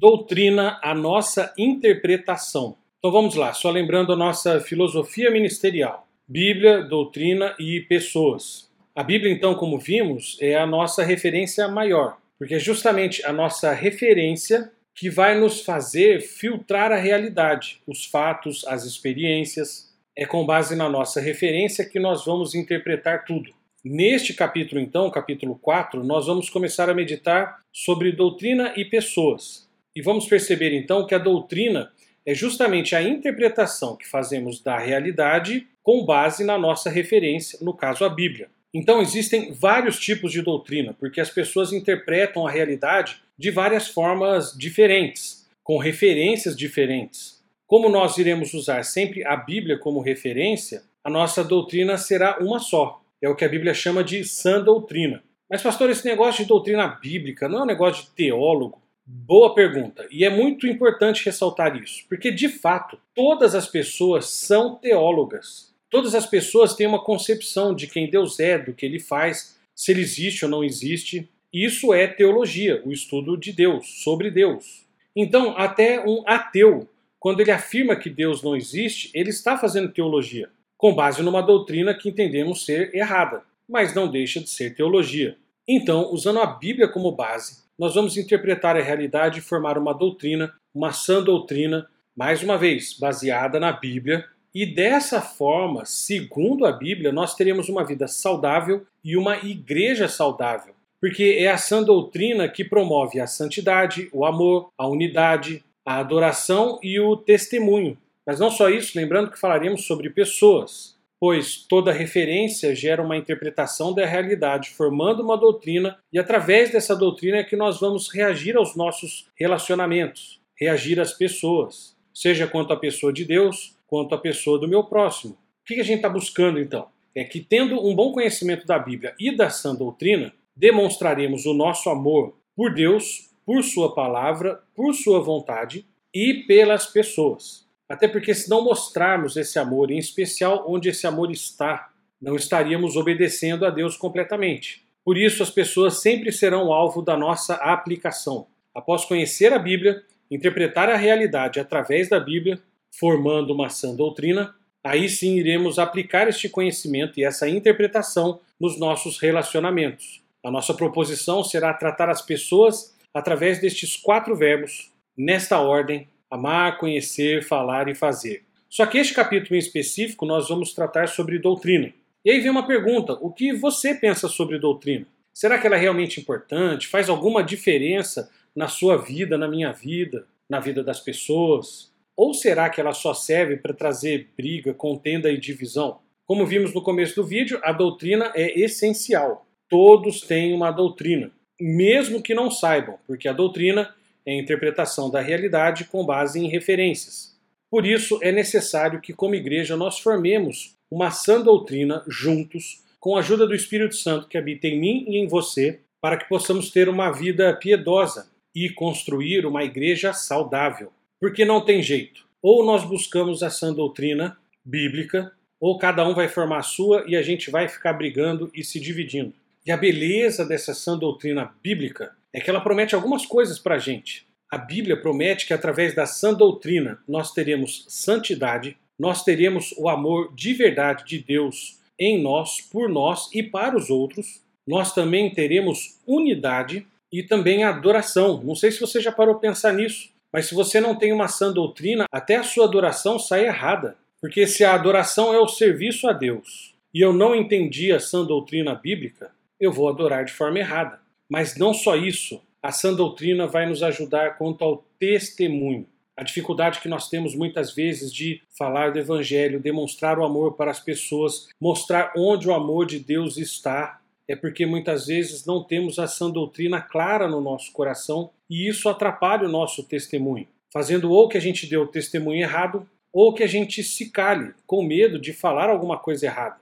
Doutrina, a nossa interpretação. Então vamos lá, só lembrando a nossa filosofia ministerial: Bíblia, doutrina e pessoas. A Bíblia, então, como vimos, é a nossa referência maior, porque é justamente a nossa referência que vai nos fazer filtrar a realidade, os fatos, as experiências. É com base na nossa referência que nós vamos interpretar tudo. Neste capítulo, então, capítulo 4, nós vamos começar a meditar sobre doutrina e pessoas. E vamos perceber então que a doutrina é justamente a interpretação que fazemos da realidade com base na nossa referência, no caso a Bíblia. Então existem vários tipos de doutrina, porque as pessoas interpretam a realidade de várias formas diferentes, com referências diferentes. Como nós iremos usar sempre a Bíblia como referência, a nossa doutrina será uma só, é o que a Bíblia chama de sã doutrina. Mas, pastor, esse negócio de doutrina bíblica não é um negócio de teólogo? Boa pergunta. E é muito importante ressaltar isso, porque de fato todas as pessoas são teólogas. Todas as pessoas têm uma concepção de quem Deus é, do que ele faz, se ele existe ou não existe. Isso é teologia, o estudo de Deus, sobre Deus. Então, até um ateu, quando ele afirma que Deus não existe, ele está fazendo teologia com base numa doutrina que entendemos ser errada, mas não deixa de ser teologia. Então, usando a Bíblia como base, nós vamos interpretar a realidade e formar uma doutrina, uma sã doutrina, mais uma vez, baseada na Bíblia. E dessa forma, segundo a Bíblia, nós teremos uma vida saudável e uma igreja saudável. Porque é a sã doutrina que promove a santidade, o amor, a unidade, a adoração e o testemunho. Mas não só isso, lembrando que falaremos sobre pessoas, pois toda referência gera uma interpretação da realidade, formando uma doutrina, e através dessa doutrina é que nós vamos reagir aos nossos relacionamentos, reagir às pessoas, seja quanto à pessoa de Deus, quanto à pessoa do meu próximo. O que a gente está buscando então? É que, tendo um bom conhecimento da Bíblia e da sã doutrina, demonstraremos o nosso amor por Deus, por Sua palavra, por Sua vontade e pelas pessoas. Até porque, se não mostrarmos esse amor, em especial onde esse amor está, não estaríamos obedecendo a Deus completamente. Por isso, as pessoas sempre serão alvo da nossa aplicação. Após conhecer a Bíblia, interpretar a realidade através da Bíblia, formando uma sã doutrina, aí sim iremos aplicar este conhecimento e essa interpretação nos nossos relacionamentos. A nossa proposição será tratar as pessoas através destes quatro verbos, nesta ordem Amar, conhecer, falar e fazer. Só que este capítulo em específico nós vamos tratar sobre doutrina. E aí vem uma pergunta: o que você pensa sobre doutrina? Será que ela é realmente importante? Faz alguma diferença na sua vida, na minha vida, na vida das pessoas? Ou será que ela só serve para trazer briga, contenda e divisão? Como vimos no começo do vídeo, a doutrina é essencial. Todos têm uma doutrina, mesmo que não saibam, porque a doutrina é a interpretação da realidade com base em referências. Por isso, é necessário que, como igreja, nós formemos uma sã doutrina juntos, com a ajuda do Espírito Santo que habita em mim e em você, para que possamos ter uma vida piedosa e construir uma igreja saudável. Porque não tem jeito. Ou nós buscamos a sã doutrina bíblica, ou cada um vai formar a sua e a gente vai ficar brigando e se dividindo. E a beleza dessa sã doutrina bíblica é que ela promete algumas coisas para a gente. A Bíblia promete que através da sã doutrina nós teremos santidade, nós teremos o amor de verdade de Deus em nós, por nós e para os outros. Nós também teremos unidade e também adoração. Não sei se você já parou pensar nisso, mas se você não tem uma sã doutrina, até a sua adoração sai errada. Porque se a adoração é o serviço a Deus e eu não entendi a sã doutrina bíblica, eu vou adorar de forma errada. Mas não só isso, a sã doutrina vai nos ajudar quanto ao testemunho. A dificuldade que nós temos muitas vezes de falar do Evangelho, demonstrar o amor para as pessoas, mostrar onde o amor de Deus está, é porque muitas vezes não temos a sã doutrina clara no nosso coração e isso atrapalha o nosso testemunho, fazendo ou que a gente dê o testemunho errado ou que a gente se cale com medo de falar alguma coisa errada.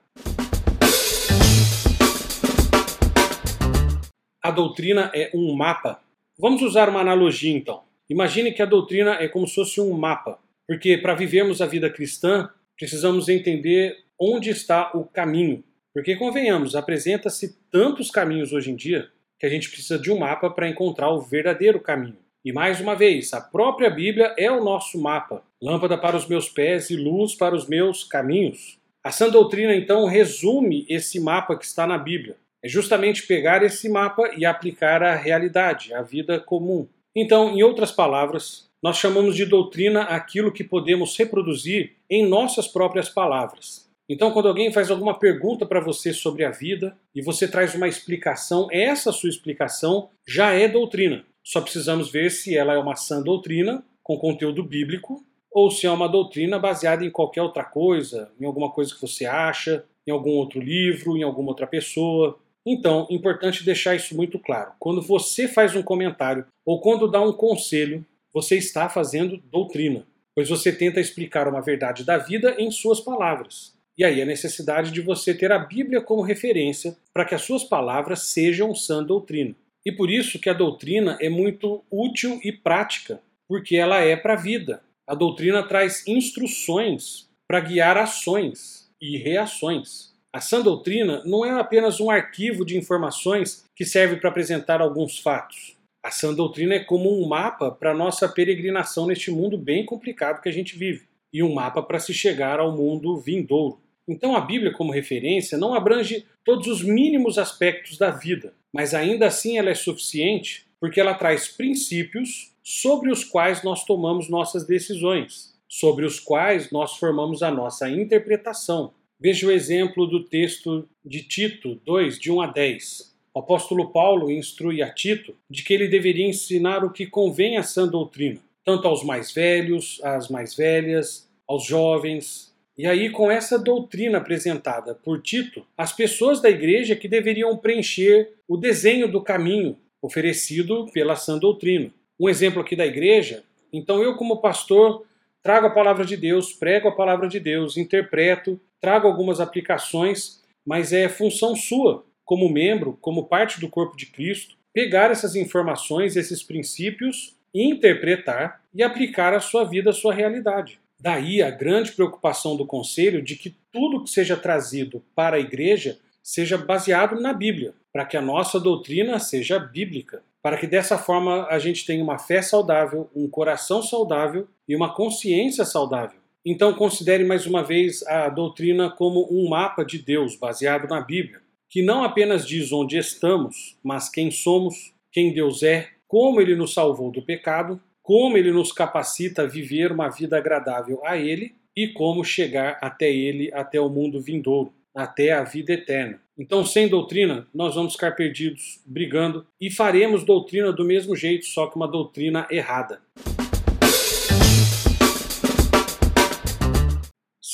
A doutrina é um mapa. Vamos usar uma analogia então. Imagine que a doutrina é como se fosse um mapa, porque para vivermos a vida cristã, precisamos entender onde está o caminho. Porque, convenhamos, apresenta-se tantos caminhos hoje em dia que a gente precisa de um mapa para encontrar o verdadeiro caminho. E mais uma vez, a própria Bíblia é o nosso mapa, lâmpada para os meus pés e luz para os meus caminhos. A sã doutrina então resume esse mapa que está na Bíblia. É justamente pegar esse mapa e aplicar à realidade, à vida comum. Então, em outras palavras, nós chamamos de doutrina aquilo que podemos reproduzir em nossas próprias palavras. Então, quando alguém faz alguma pergunta para você sobre a vida e você traz uma explicação, essa sua explicação já é doutrina. Só precisamos ver se ela é uma sã doutrina com conteúdo bíblico ou se é uma doutrina baseada em qualquer outra coisa, em alguma coisa que você acha, em algum outro livro, em alguma outra pessoa. Então, importante deixar isso muito claro. Quando você faz um comentário ou quando dá um conselho, você está fazendo doutrina, pois você tenta explicar uma verdade da vida em suas palavras. E aí a necessidade de você ter a Bíblia como referência para que as suas palavras sejam sã doutrina. E por isso que a doutrina é muito útil e prática, porque ela é para a vida. A doutrina traz instruções para guiar ações e reações. A sã doutrina não é apenas um arquivo de informações que serve para apresentar alguns fatos. A sã doutrina é como um mapa para nossa peregrinação neste mundo bem complicado que a gente vive e um mapa para se chegar ao mundo vindouro. Então a Bíblia, como referência, não abrange todos os mínimos aspectos da vida, mas ainda assim ela é suficiente porque ela traz princípios sobre os quais nós tomamos nossas decisões, sobre os quais nós formamos a nossa interpretação. Veja o exemplo do texto de Tito 2, de 1 a 10. O apóstolo Paulo instrui a Tito de que ele deveria ensinar o que convém à sã doutrina, tanto aos mais velhos, às mais velhas, aos jovens. E aí, com essa doutrina apresentada por Tito, as pessoas da igreja que deveriam preencher o desenho do caminho oferecido pela sã doutrina. Um exemplo aqui da igreja, então eu, como pastor, trago a palavra de Deus, prego a palavra de Deus, interpreto, trago algumas aplicações, mas é função sua como membro, como parte do corpo de Cristo, pegar essas informações, esses princípios, interpretar e aplicar à sua vida, à sua realidade. Daí a grande preocupação do conselho de que tudo que seja trazido para a igreja seja baseado na Bíblia, para que a nossa doutrina seja bíblica, para que dessa forma a gente tenha uma fé saudável, um coração saudável e uma consciência saudável. Então considere mais uma vez a doutrina como um mapa de Deus baseado na Bíblia que não apenas diz onde estamos, mas quem somos, quem Deus é, como Ele nos salvou do pecado, como Ele nos capacita a viver uma vida agradável a Ele e como chegar até Ele, até o mundo vindouro, até a vida eterna. Então, sem doutrina, nós vamos ficar perdidos, brigando e faremos doutrina do mesmo jeito, só que uma doutrina errada.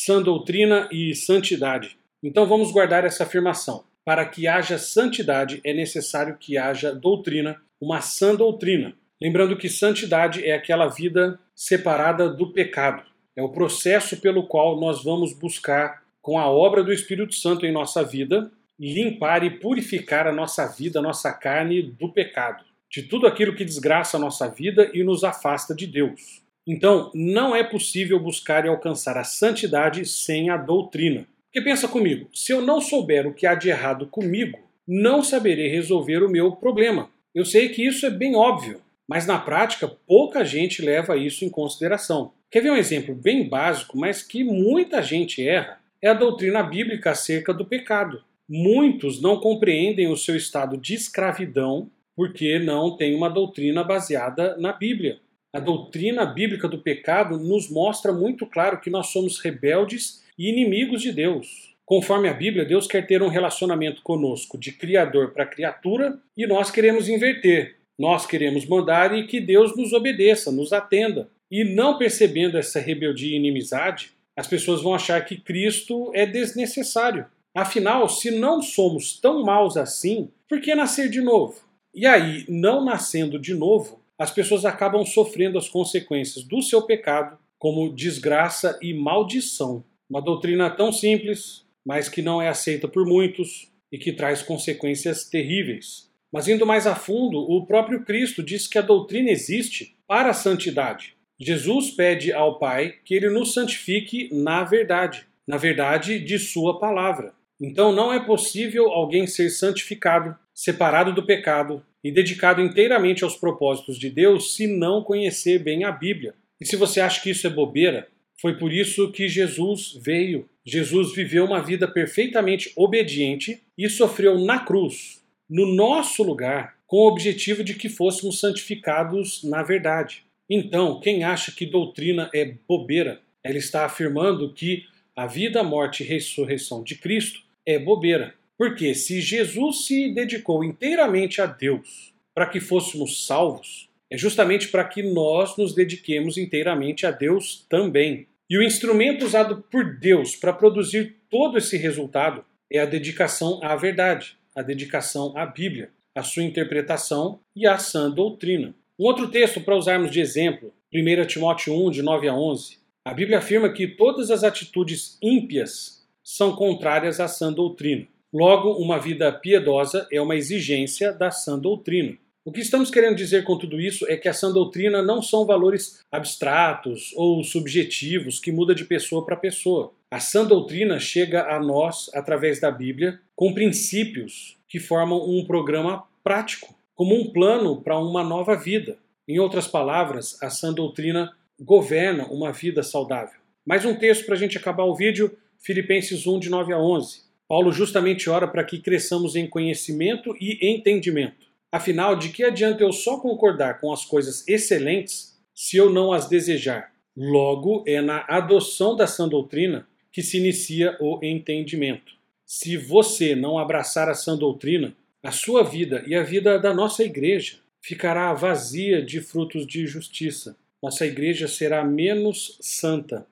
Sã doutrina e santidade. Então vamos guardar essa afirmação. Para que haja santidade é necessário que haja doutrina, uma sã doutrina. Lembrando que santidade é aquela vida separada do pecado. É o processo pelo qual nós vamos buscar, com a obra do Espírito Santo em nossa vida, limpar e purificar a nossa vida, a nossa carne do pecado, de tudo aquilo que desgraça a nossa vida e nos afasta de Deus. Então, não é possível buscar e alcançar a santidade sem a doutrina. Porque pensa comigo, se eu não souber o que há de errado comigo, não saberei resolver o meu problema. Eu sei que isso é bem óbvio, mas na prática pouca gente leva isso em consideração. Quer ver um exemplo bem básico, mas que muita gente erra? É a doutrina bíblica acerca do pecado. Muitos não compreendem o seu estado de escravidão porque não tem uma doutrina baseada na Bíblia. A doutrina bíblica do pecado nos mostra muito claro que nós somos rebeldes e inimigos de Deus. Conforme a Bíblia, Deus quer ter um relacionamento conosco de criador para criatura e nós queremos inverter. Nós queremos mandar e que Deus nos obedeça, nos atenda. E não percebendo essa rebeldia e inimizade, as pessoas vão achar que Cristo é desnecessário. Afinal, se não somos tão maus assim, por que nascer de novo? E aí, não nascendo de novo, as pessoas acabam sofrendo as consequências do seu pecado como desgraça e maldição. Uma doutrina tão simples, mas que não é aceita por muitos e que traz consequências terríveis. Mas indo mais a fundo, o próprio Cristo diz que a doutrina existe para a santidade. Jesus pede ao Pai que ele nos santifique na verdade, na verdade de Sua palavra. Então não é possível alguém ser santificado separado do pecado e dedicado inteiramente aos propósitos de Deus se não conhecer bem a Bíblia. E se você acha que isso é bobeira, foi por isso que Jesus veio. Jesus viveu uma vida perfeitamente obediente e sofreu na cruz, no nosso lugar, com o objetivo de que fôssemos santificados na verdade. Então, quem acha que doutrina é bobeira, ela está afirmando que a vida, morte e ressurreição de Cristo é bobeira. Porque se Jesus se dedicou inteiramente a Deus para que fôssemos salvos, é justamente para que nós nos dediquemos inteiramente a Deus também. E o instrumento usado por Deus para produzir todo esse resultado é a dedicação à verdade, a dedicação à Bíblia, a sua interpretação e a sã doutrina. Um outro texto para usarmos de exemplo, 1 Timóteo 1, de 9 a 11. A Bíblia afirma que todas as atitudes ímpias são contrárias à sã doutrina. Logo, uma vida piedosa é uma exigência da sã doutrina. O que estamos querendo dizer com tudo isso é que a sã doutrina não são valores abstratos ou subjetivos que muda de pessoa para pessoa. A sã doutrina chega a nós através da Bíblia com princípios que formam um programa prático, como um plano para uma nova vida. Em outras palavras, a sã doutrina governa uma vida saudável. Mais um texto para a gente acabar o vídeo, Filipenses 1, de 9 a 11. Paulo justamente ora para que cresçamos em conhecimento e entendimento. Afinal, de que adianta eu só concordar com as coisas excelentes se eu não as desejar? Logo, é na adoção da sã doutrina que se inicia o entendimento. Se você não abraçar a sã doutrina, a sua vida e a vida da nossa igreja ficará vazia de frutos de justiça. Nossa igreja será menos santa.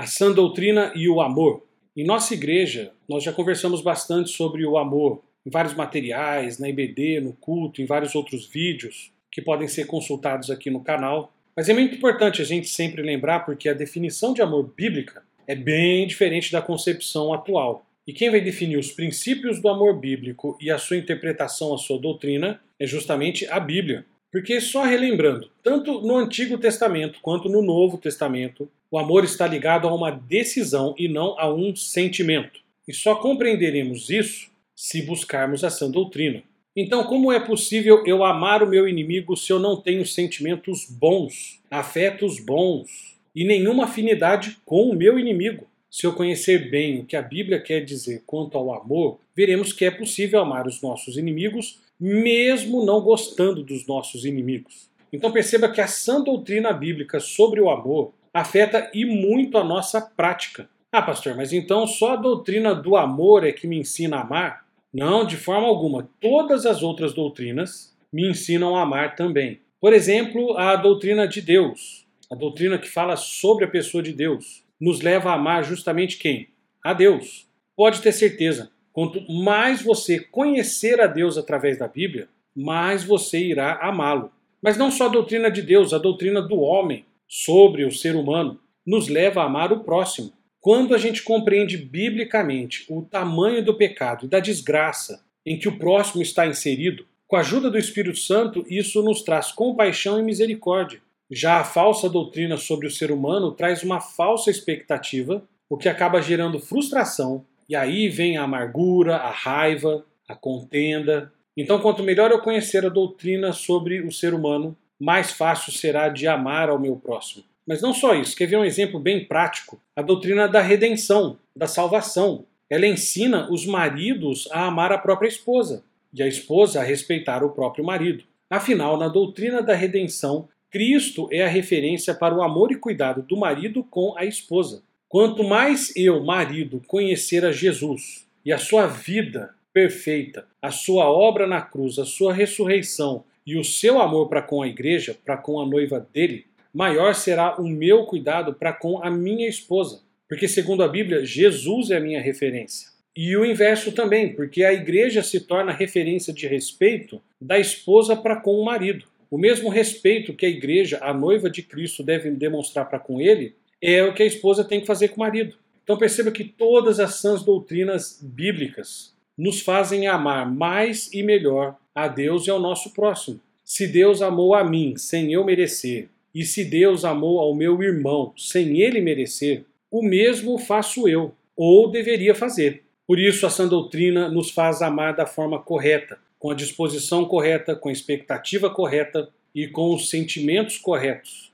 A sã doutrina e o amor. Em nossa igreja, nós já conversamos bastante sobre o amor em vários materiais, na IBD, no culto, em vários outros vídeos que podem ser consultados aqui no canal. Mas é muito importante a gente sempre lembrar porque a definição de amor bíblica é bem diferente da concepção atual. E quem vai definir os princípios do amor bíblico e a sua interpretação, a sua doutrina, é justamente a Bíblia. Porque, só relembrando, tanto no Antigo Testamento quanto no Novo Testamento, o amor está ligado a uma decisão e não a um sentimento. E só compreenderemos isso se buscarmos a sã doutrina. Então, como é possível eu amar o meu inimigo se eu não tenho sentimentos bons, afetos bons e nenhuma afinidade com o meu inimigo? Se eu conhecer bem o que a Bíblia quer dizer quanto ao amor, veremos que é possível amar os nossos inimigos mesmo não gostando dos nossos inimigos. Então perceba que a sã doutrina bíblica sobre o amor afeta e muito a nossa prática. Ah, pastor, mas então só a doutrina do amor é que me ensina a amar? Não, de forma alguma. Todas as outras doutrinas me ensinam a amar também. Por exemplo, a doutrina de Deus, a doutrina que fala sobre a pessoa de Deus, nos leva a amar justamente quem? A Deus. Pode ter certeza, Quanto mais você conhecer a Deus através da Bíblia, mais você irá amá-lo. Mas não só a doutrina de Deus, a doutrina do homem sobre o ser humano nos leva a amar o próximo. Quando a gente compreende biblicamente o tamanho do pecado e da desgraça em que o próximo está inserido, com a ajuda do Espírito Santo, isso nos traz compaixão e misericórdia. Já a falsa doutrina sobre o ser humano traz uma falsa expectativa, o que acaba gerando frustração, e aí vem a amargura, a raiva, a contenda. Então, quanto melhor eu conhecer a doutrina sobre o ser humano, mais fácil será de amar ao meu próximo. Mas não só isso, quer ver um exemplo bem prático? A doutrina da redenção, da salvação. Ela ensina os maridos a amar a própria esposa e a esposa a respeitar o próprio marido. Afinal, na doutrina da redenção, Cristo é a referência para o amor e cuidado do marido com a esposa. Quanto mais eu, marido, conhecer a Jesus e a sua vida perfeita, a sua obra na cruz, a sua ressurreição e o seu amor para com a igreja, para com a noiva dele, maior será o meu cuidado para com a minha esposa. Porque, segundo a Bíblia, Jesus é a minha referência. E o inverso também, porque a igreja se torna referência de respeito da esposa para com o marido. O mesmo respeito que a igreja, a noiva de Cristo, deve demonstrar para com ele, é o que a esposa tem que fazer com o marido. Então perceba que todas as sãs doutrinas bíblicas nos fazem amar mais e melhor a Deus e ao nosso próximo. Se Deus amou a mim sem eu merecer, e se Deus amou ao meu irmão sem ele merecer, o mesmo faço eu. ou deveria fazer. Por isso, a sã doutrina nos faz amar da forma correta, com a disposição correta, com a expectativa correta e com os sentimentos corretos.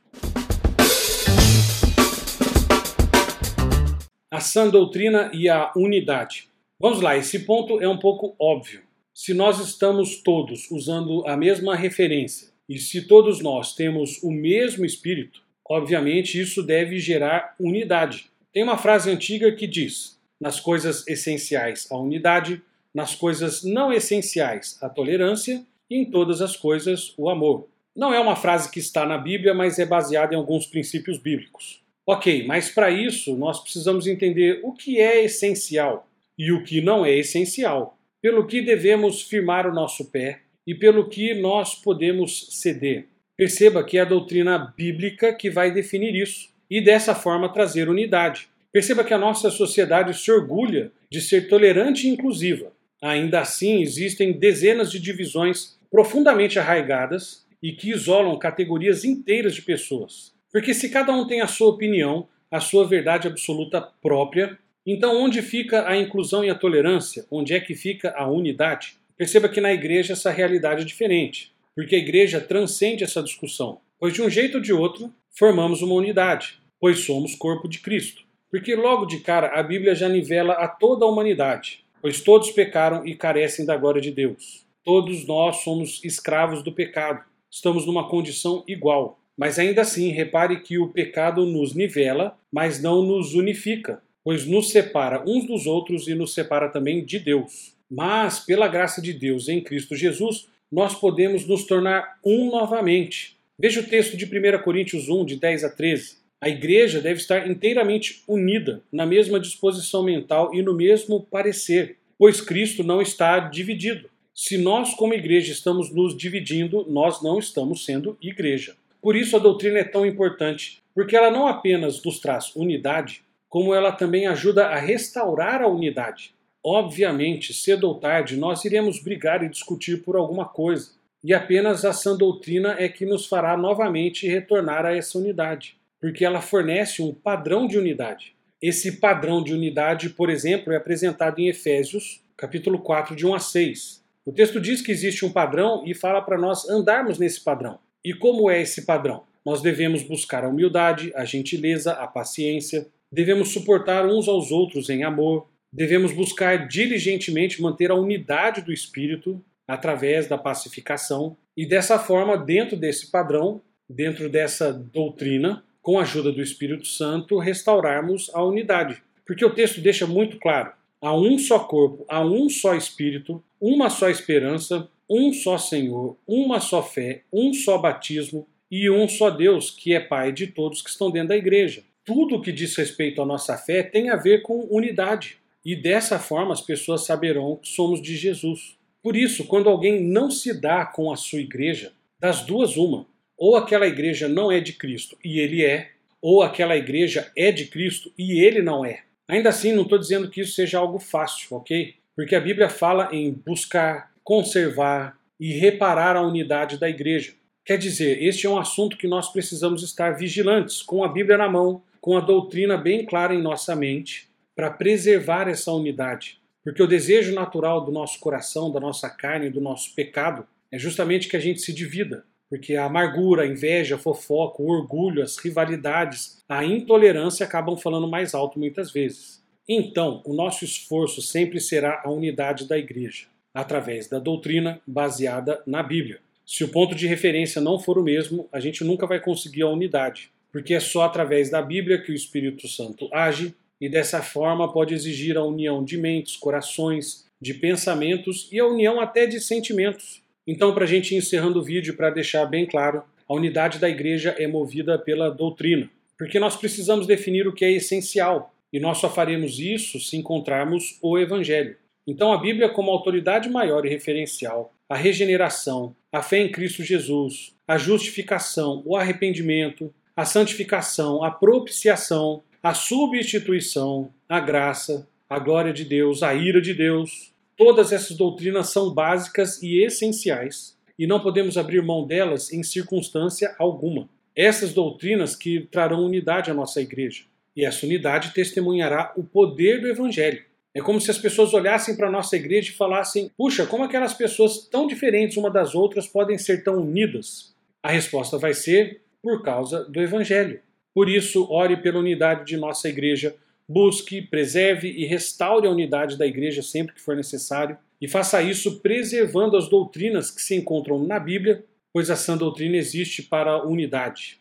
A sã doutrina e a unidade. Vamos lá, esse ponto é um pouco óbvio. Se nós estamos todos usando a mesma referência e se todos nós temos o mesmo espírito, obviamente isso deve gerar unidade. Tem uma frase antiga que diz: nas coisas essenciais a unidade, nas coisas não essenciais a tolerância e em todas as coisas o amor. Não é uma frase que está na Bíblia, mas é baseada em alguns princípios bíblicos. Ok, mas para isso nós precisamos entender o que é essencial e o que não é essencial, pelo que devemos firmar o nosso pé e pelo que nós podemos ceder. Perceba que é a doutrina bíblica que vai definir isso e dessa forma trazer unidade. Perceba que a nossa sociedade se orgulha de ser tolerante e inclusiva. Ainda assim, existem dezenas de divisões profundamente arraigadas e que isolam categorias inteiras de pessoas. Porque se cada um tem a sua opinião, a sua verdade absoluta própria, então onde fica a inclusão e a tolerância? Onde é que fica a unidade? Perceba que na igreja essa realidade é diferente, porque a igreja transcende essa discussão, pois de um jeito ou de outro formamos uma unidade, pois somos corpo de Cristo. Porque logo de cara a Bíblia já nivela a toda a humanidade, pois todos pecaram e carecem da glória de Deus. Todos nós somos escravos do pecado, estamos numa condição igual. Mas ainda assim, repare que o pecado nos nivela, mas não nos unifica, pois nos separa uns dos outros e nos separa também de Deus. Mas, pela graça de Deus em Cristo Jesus, nós podemos nos tornar um novamente. Veja o texto de 1 Coríntios 1, de 10 a 13. A igreja deve estar inteiramente unida, na mesma disposição mental e no mesmo parecer, pois Cristo não está dividido. Se nós, como igreja, estamos nos dividindo, nós não estamos sendo igreja. Por isso a doutrina é tão importante, porque ela não apenas nos traz unidade, como ela também ajuda a restaurar a unidade. Obviamente, cedo ou tarde, nós iremos brigar e discutir por alguma coisa, e apenas a sã doutrina é que nos fará novamente retornar a essa unidade porque ela fornece um padrão de unidade. Esse padrão de unidade, por exemplo, é apresentado em Efésios, capítulo 4, de 1 a 6. O texto diz que existe um padrão e fala para nós andarmos nesse padrão. E como é esse padrão? Nós devemos buscar a humildade, a gentileza, a paciência, devemos suportar uns aos outros em amor, devemos buscar diligentemente manter a unidade do espírito através da pacificação, e dessa forma, dentro desse padrão, dentro dessa doutrina, com a ajuda do Espírito Santo, restaurarmos a unidade. Porque o texto deixa muito claro: há um só corpo, há um só Espírito, uma só esperança, um só Senhor, uma só fé, um só batismo e um só Deus, que é Pai de todos que estão dentro da igreja. Tudo que diz respeito à nossa fé tem a ver com unidade. E dessa forma as pessoas saberão que somos de Jesus. Por isso, quando alguém não se dá com a sua igreja, das duas, uma ou aquela igreja não é de Cristo e ele é, ou aquela igreja é de Cristo e ele não é. Ainda assim, não estou dizendo que isso seja algo fácil, ok? Porque a Bíblia fala em buscar, conservar e reparar a unidade da igreja. Quer dizer, este é um assunto que nós precisamos estar vigilantes, com a Bíblia na mão, com a doutrina bem clara em nossa mente, para preservar essa unidade. Porque o desejo natural do nosso coração, da nossa carne, do nosso pecado, é justamente que a gente se divida, porque a amargura, a inveja, a fofoca, o orgulho, as rivalidades, a intolerância acabam falando mais alto muitas vezes. Então, o nosso esforço sempre será a unidade da igreja, através da doutrina baseada na Bíblia. Se o ponto de referência não for o mesmo, a gente nunca vai conseguir a unidade, porque é só através da Bíblia que o Espírito Santo age e dessa forma pode exigir a união de mentes, corações, de pensamentos e a união até de sentimentos. Então, para a gente ir encerrando o vídeo, para deixar bem claro, a unidade da igreja é movida pela doutrina, porque nós precisamos definir o que é essencial, e nós só faremos isso se encontrarmos o Evangelho. Então, a Bíblia, como autoridade maior e referencial, a regeneração, a fé em Cristo Jesus, a justificação, o arrependimento, a santificação, a propiciação, a substituição, a graça, a glória de Deus, a ira de Deus, Todas essas doutrinas são básicas e essenciais, e não podemos abrir mão delas em circunstância alguma. Essas doutrinas que trarão unidade à nossa igreja. E essa unidade testemunhará o poder do Evangelho. É como se as pessoas olhassem para a nossa igreja e falassem: puxa, como aquelas pessoas tão diferentes uma das outras podem ser tão unidas? A resposta vai ser por causa do Evangelho. Por isso, ore pela unidade de nossa igreja, busque, preserve e restaure a unidade da igreja sempre que for necessário, e faça isso preservando as doutrinas que se encontram na Bíblia, pois a sã doutrina existe para a unidade.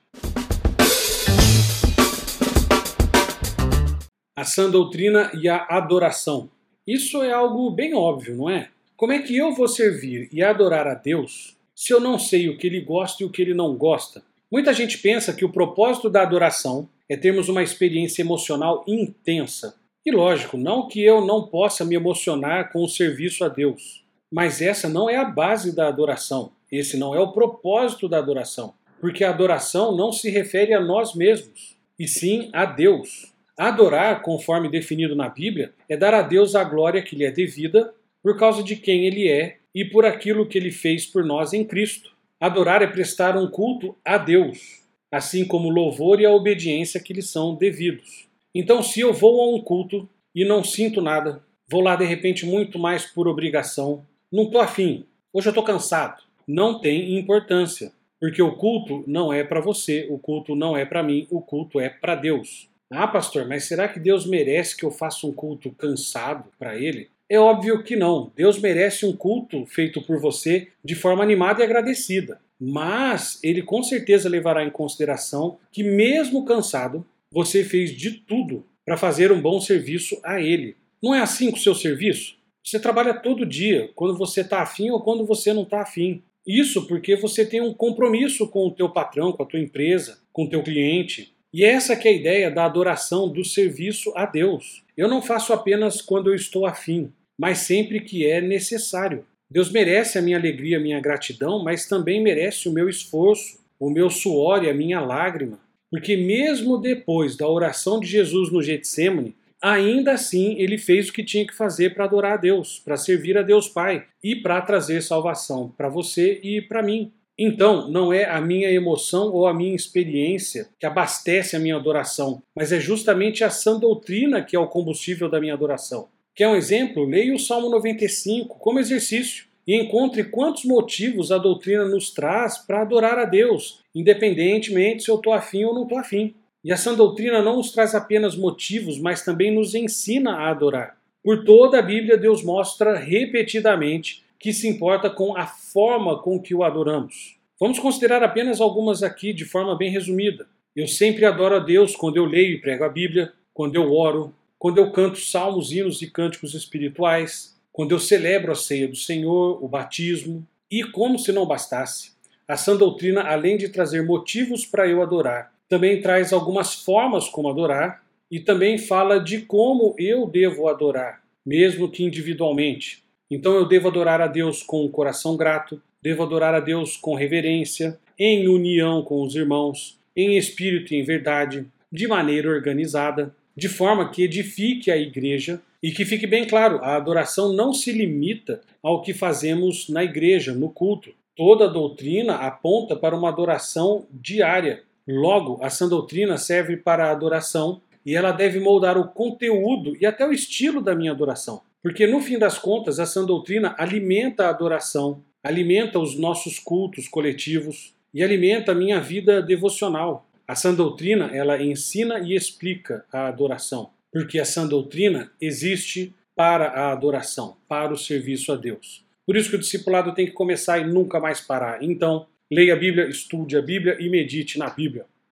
A sã doutrina e a adoração. Isso é algo bem óbvio, não é? Como é que eu vou servir e adorar a Deus se eu não sei o que ele gosta e o que ele não gosta? Muita gente pensa que o propósito da adoração é termos uma experiência emocional intensa. E lógico, não que eu não possa me emocionar com o serviço a Deus, mas essa não é a base da adoração. Esse não é o propósito da adoração, porque a adoração não se refere a nós mesmos, e sim a Deus. Adorar, conforme definido na Bíblia, é dar a Deus a glória que lhe é devida por causa de quem ele é e por aquilo que ele fez por nós em Cristo. Adorar é prestar um culto a Deus, assim como o louvor e a obediência que lhe são devidos. Então, se eu vou a um culto e não sinto nada, vou lá de repente muito mais por obrigação, não estou afim, hoje eu estou cansado, não tem importância, porque o culto não é para você, o culto não é para mim, o culto é para Deus. Ah, pastor, mas será que Deus merece que eu faça um culto cansado para Ele? É óbvio que não. Deus merece um culto feito por você de forma animada e agradecida. Mas ele com certeza levará em consideração que, mesmo cansado, você fez de tudo para fazer um bom serviço a ele. Não é assim com o seu serviço? Você trabalha todo dia, quando você está afim ou quando você não está afim. Isso porque você tem um compromisso com o teu patrão, com a tua empresa, com o teu cliente. E essa que é a ideia da adoração, do serviço a Deus. Eu não faço apenas quando eu estou afim, mas sempre que é necessário. Deus merece a minha alegria, a minha gratidão, mas também merece o meu esforço, o meu suor e a minha lágrima. Porque mesmo depois da oração de Jesus no Getsemane, ainda assim ele fez o que tinha que fazer para adorar a Deus, para servir a Deus Pai e para trazer salvação para você e para mim. Então, não é a minha emoção ou a minha experiência que abastece a minha adoração, mas é justamente a sã doutrina que é o combustível da minha adoração. Quer um exemplo? Leia o Salmo 95 como exercício e encontre quantos motivos a doutrina nos traz para adorar a Deus, independentemente se eu estou afim ou não estou afim. E a sã doutrina não nos traz apenas motivos, mas também nos ensina a adorar. Por toda a Bíblia, Deus mostra repetidamente que se importa com a forma com que o adoramos. Vamos considerar apenas algumas aqui de forma bem resumida. Eu sempre adoro a Deus quando eu leio e prego a Bíblia, quando eu oro, quando eu canto salmos, hinos e cânticos espirituais, quando eu celebro a ceia do Senhor, o batismo. E como se não bastasse, a sã doutrina, além de trazer motivos para eu adorar, também traz algumas formas como adorar e também fala de como eu devo adorar, mesmo que individualmente. Então eu devo adorar a Deus com um coração grato, devo adorar a Deus com reverência, em união com os irmãos, em espírito e em verdade, de maneira organizada, de forma que edifique a igreja e que fique bem claro, a adoração não se limita ao que fazemos na igreja, no culto. Toda doutrina aponta para uma adoração diária. Logo, a sã doutrina serve para a adoração e ela deve moldar o conteúdo e até o estilo da minha adoração. Porque no fim das contas, a sã doutrina alimenta a adoração, alimenta os nossos cultos coletivos e alimenta a minha vida devocional. A sã doutrina, ela ensina e explica a adoração, porque a sã doutrina existe para a adoração, para o serviço a Deus. Por isso que o discipulado tem que começar e nunca mais parar. Então, leia a Bíblia, estude a Bíblia e medite na Bíblia.